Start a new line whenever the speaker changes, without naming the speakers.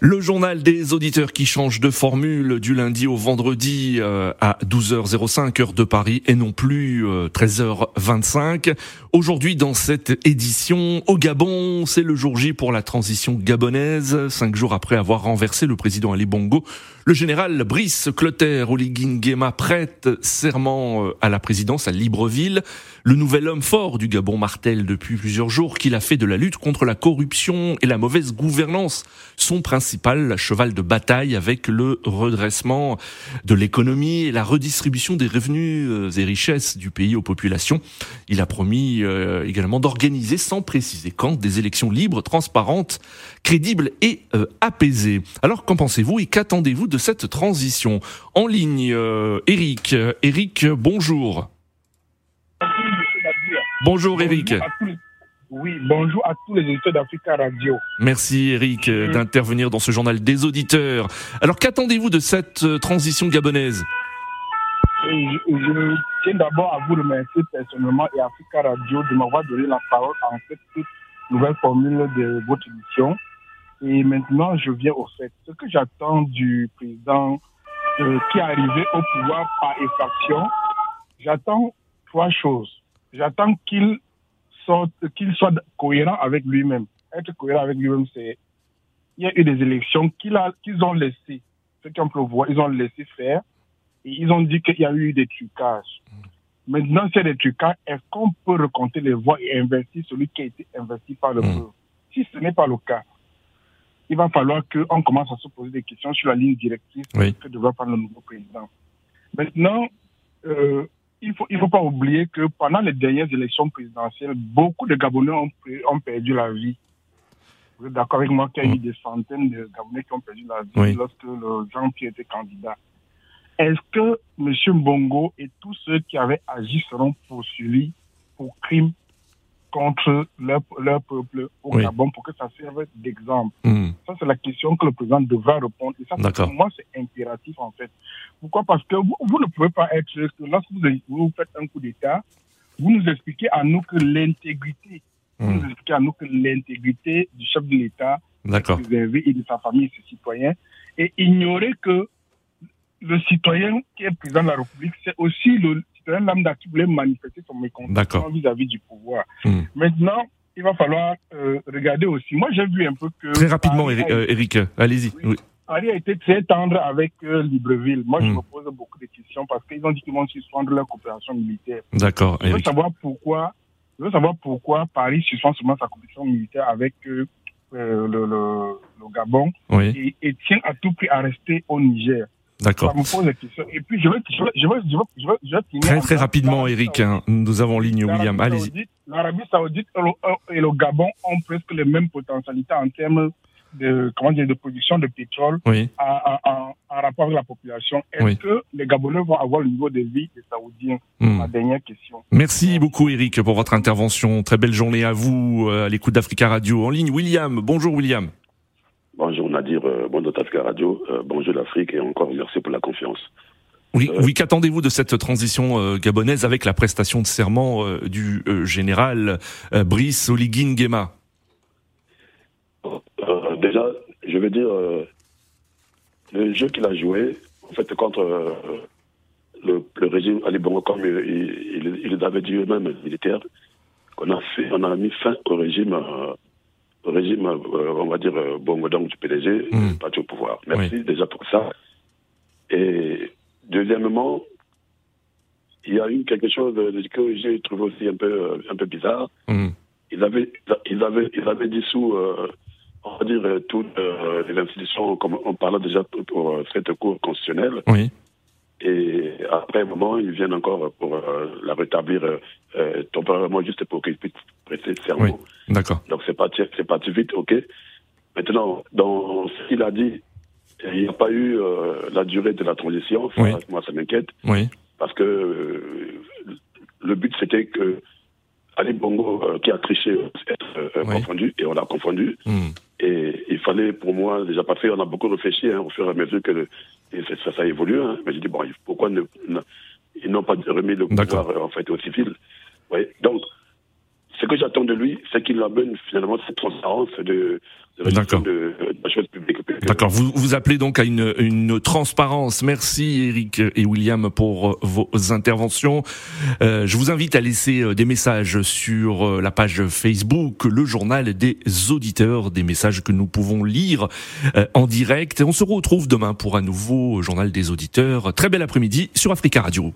Le journal des auditeurs qui change de formule du lundi au vendredi euh, à 12h05 heure de Paris et non plus 13h25. Euh, Aujourd'hui dans cette édition au Gabon, c'est le jour J pour la transition gabonaise. Cinq jours après avoir renversé le président Ali Bongo, le général Brice Clotaire Oligui prête serment euh, à la présidence à Libreville. Le nouvel homme fort du Gabon martèle depuis plusieurs jours qu'il a fait de la lutte contre la corruption et la mauvaise gouvernance son principal cheval de bataille avec le redressement de l'économie et la redistribution des revenus euh, et richesses du pays aux populations. Il a promis euh, également d'organiser sans préciser quand des élections libres, transparentes, crédibles et apaisées. Alors qu'en pensez-vous et qu'attendez-vous de cette transition? En ligne, euh, Eric. Eric, bonjour. Bonjour Eric.
Oui, bonjour à tous les auditeurs d'Africa Radio.
Merci Eric euh, d'intervenir dans ce journal des auditeurs. Alors qu'attendez-vous de cette euh, transition gabonaise?
Je, tiens d'abord à vous remercier personnellement et Africa Radio de m'avoir donné la parole en cette nouvelle formule de votre émission. Et maintenant, je viens au fait. Ce que j'attends du président euh, qui est arrivé au pouvoir par effraction, j'attends trois choses. J'attends qu'il qu'il soit cohérent avec lui-même. Être cohérent avec lui-même, c'est il y a eu des élections qu'ils ont laissé, ceux qui ont pu voir, ils ont laissé faire et ils ont dit qu'il y a eu des trucages. Maintenant, c'est des trucages. Est-ce qu'on peut recompter les voix et investir celui qui a été investi par le mmh. peuple? Si ce n'est pas le cas, il va falloir qu'on commence à se poser des questions sur la ligne directrice que devra prendre le nouveau président. Maintenant, euh, il ne faut, il faut pas oublier que pendant les dernières élections présidentielles, beaucoup de Gabonais ont, ont perdu la vie. Vous êtes d'accord avec moi qu'il y a eu des centaines de Gabonais qui ont perdu la vie lorsque le Jean-Pierre était candidat. Est-ce que M. Mbongo et tous ceux qui avaient agi seront poursuivis pour crimes contre leur, leur peuple au Gabon pour que ça serve d'exemple hmm. Ça, c'est la question que le président devra répondre. Et ça, pour moi, c'est impératif, en fait. Pourquoi? Parce que vous, ne pouvez pas être... Lorsque vous, vous faites un coup d'État, vous nous expliquez à nous que l'intégrité, vous hmm. nous expliquez à nous que l'intégrité du chef de l'État préservée et de sa famille et ses citoyens, et ignorer que le citoyen qui est président de la République, c'est aussi le un lambda qui voulait manifester son mécontentement vis-à-vis du pouvoir. Hmm. Maintenant, il va falloir euh, regarder aussi. Moi, j'ai vu un peu que...
Très rapidement, Eric, euh, allez-y. Oui.
Ari a été très tendre avec euh, Libreville. Moi, je hmm. me pose beaucoup de questions parce qu'ils ont dit qu'ils vont suspendre leur coopération militaire.
D'accord.
Je veux savoir pourquoi. Je veux savoir pourquoi Paris suspend seulement sa coopération militaire avec le, le, le, Gabon et, et, tient à tout prix à rester au Niger.
D'accord.
Et puis, je vais,
Très, très rapidement, Eric. Hein, nous avons ligne William. Allez-y.
L'Arabie Saoudite et le, Gabon ont presque les mêmes potentialités en termes de, comment dire, de production de pétrole
oui.
en, rapport avec la population. Est-ce que les Gabonais vont avoir le niveau de vie des Saoudiens? Hmm. Ma dernière question.
Merci beaucoup, Eric, pour votre intervention. Très belle journée à vous, euh, à l'écoute d'Africa Radio. En ligne, William. Bonjour, William.
Bonjour Nadir, euh, bonjour Tafka Radio, euh, bonjour l'Afrique et encore merci pour la confiance.
Oui, euh, oui qu'attendez-vous de cette transition gabonaise avec la prestation de serment du général Brice Oligui Nguema
Déjà, je veux dire, le jeu qu'il a joué, en fait, contre le, régime Ali Bongo, comme il, il, avait dit eux-mêmes, militaire, qu'on a fait, on a mis fin au régime régime, euh, on va dire, euh, donc du PDG, mmh. parti au pouvoir. Merci déjà pour ça. Et deuxièmement, il y a eu quelque chose que j'ai trouvé aussi un peu, euh, un peu bizarre. Mmh. Ils, avaient, ils, avaient, ils avaient dissous, on va dire, toutes les institutions, comme on parlait déjà pour cette cour constitutionnelle.
Oui.
Et après un moment, ils viennent encore pour la rétablir temporairement, juste pour qu'ils puissent prêter serment.
D'accord.
Donc c'est parti, c'est parti vite, ok. Maintenant, dans ce qu'il a dit, il n'y a pas eu euh, la durée de la transition. Moi, ça m'inquiète.
Oui.
Parce que euh, le but, c'était que Ali Bongo, euh, qui a triché, être confondu, et on l'a confondu. Hmm. Et il fallait, pour moi, déjà pas fait, on a beaucoup réfléchi hein, au fur et à mesure que ça, ça, évolue. Hein. Mais j'ai dit, bon, pourquoi ne, ils n'ont pas remis le pouvoir en fait, au civil Donc, ce que j'attends de lui, c'est qu'il amène finalement cette transparence de,
D'accord.
de, publique.
D'accord. Vous vous appelez donc à une, une transparence. Merci Eric et William pour vos interventions. Euh, je vous invite à laisser euh, des messages sur euh, la page Facebook, le journal des auditeurs, des messages que nous pouvons lire euh, en direct. On se retrouve demain pour un nouveau journal des auditeurs. Très bel après-midi sur Africa Radio.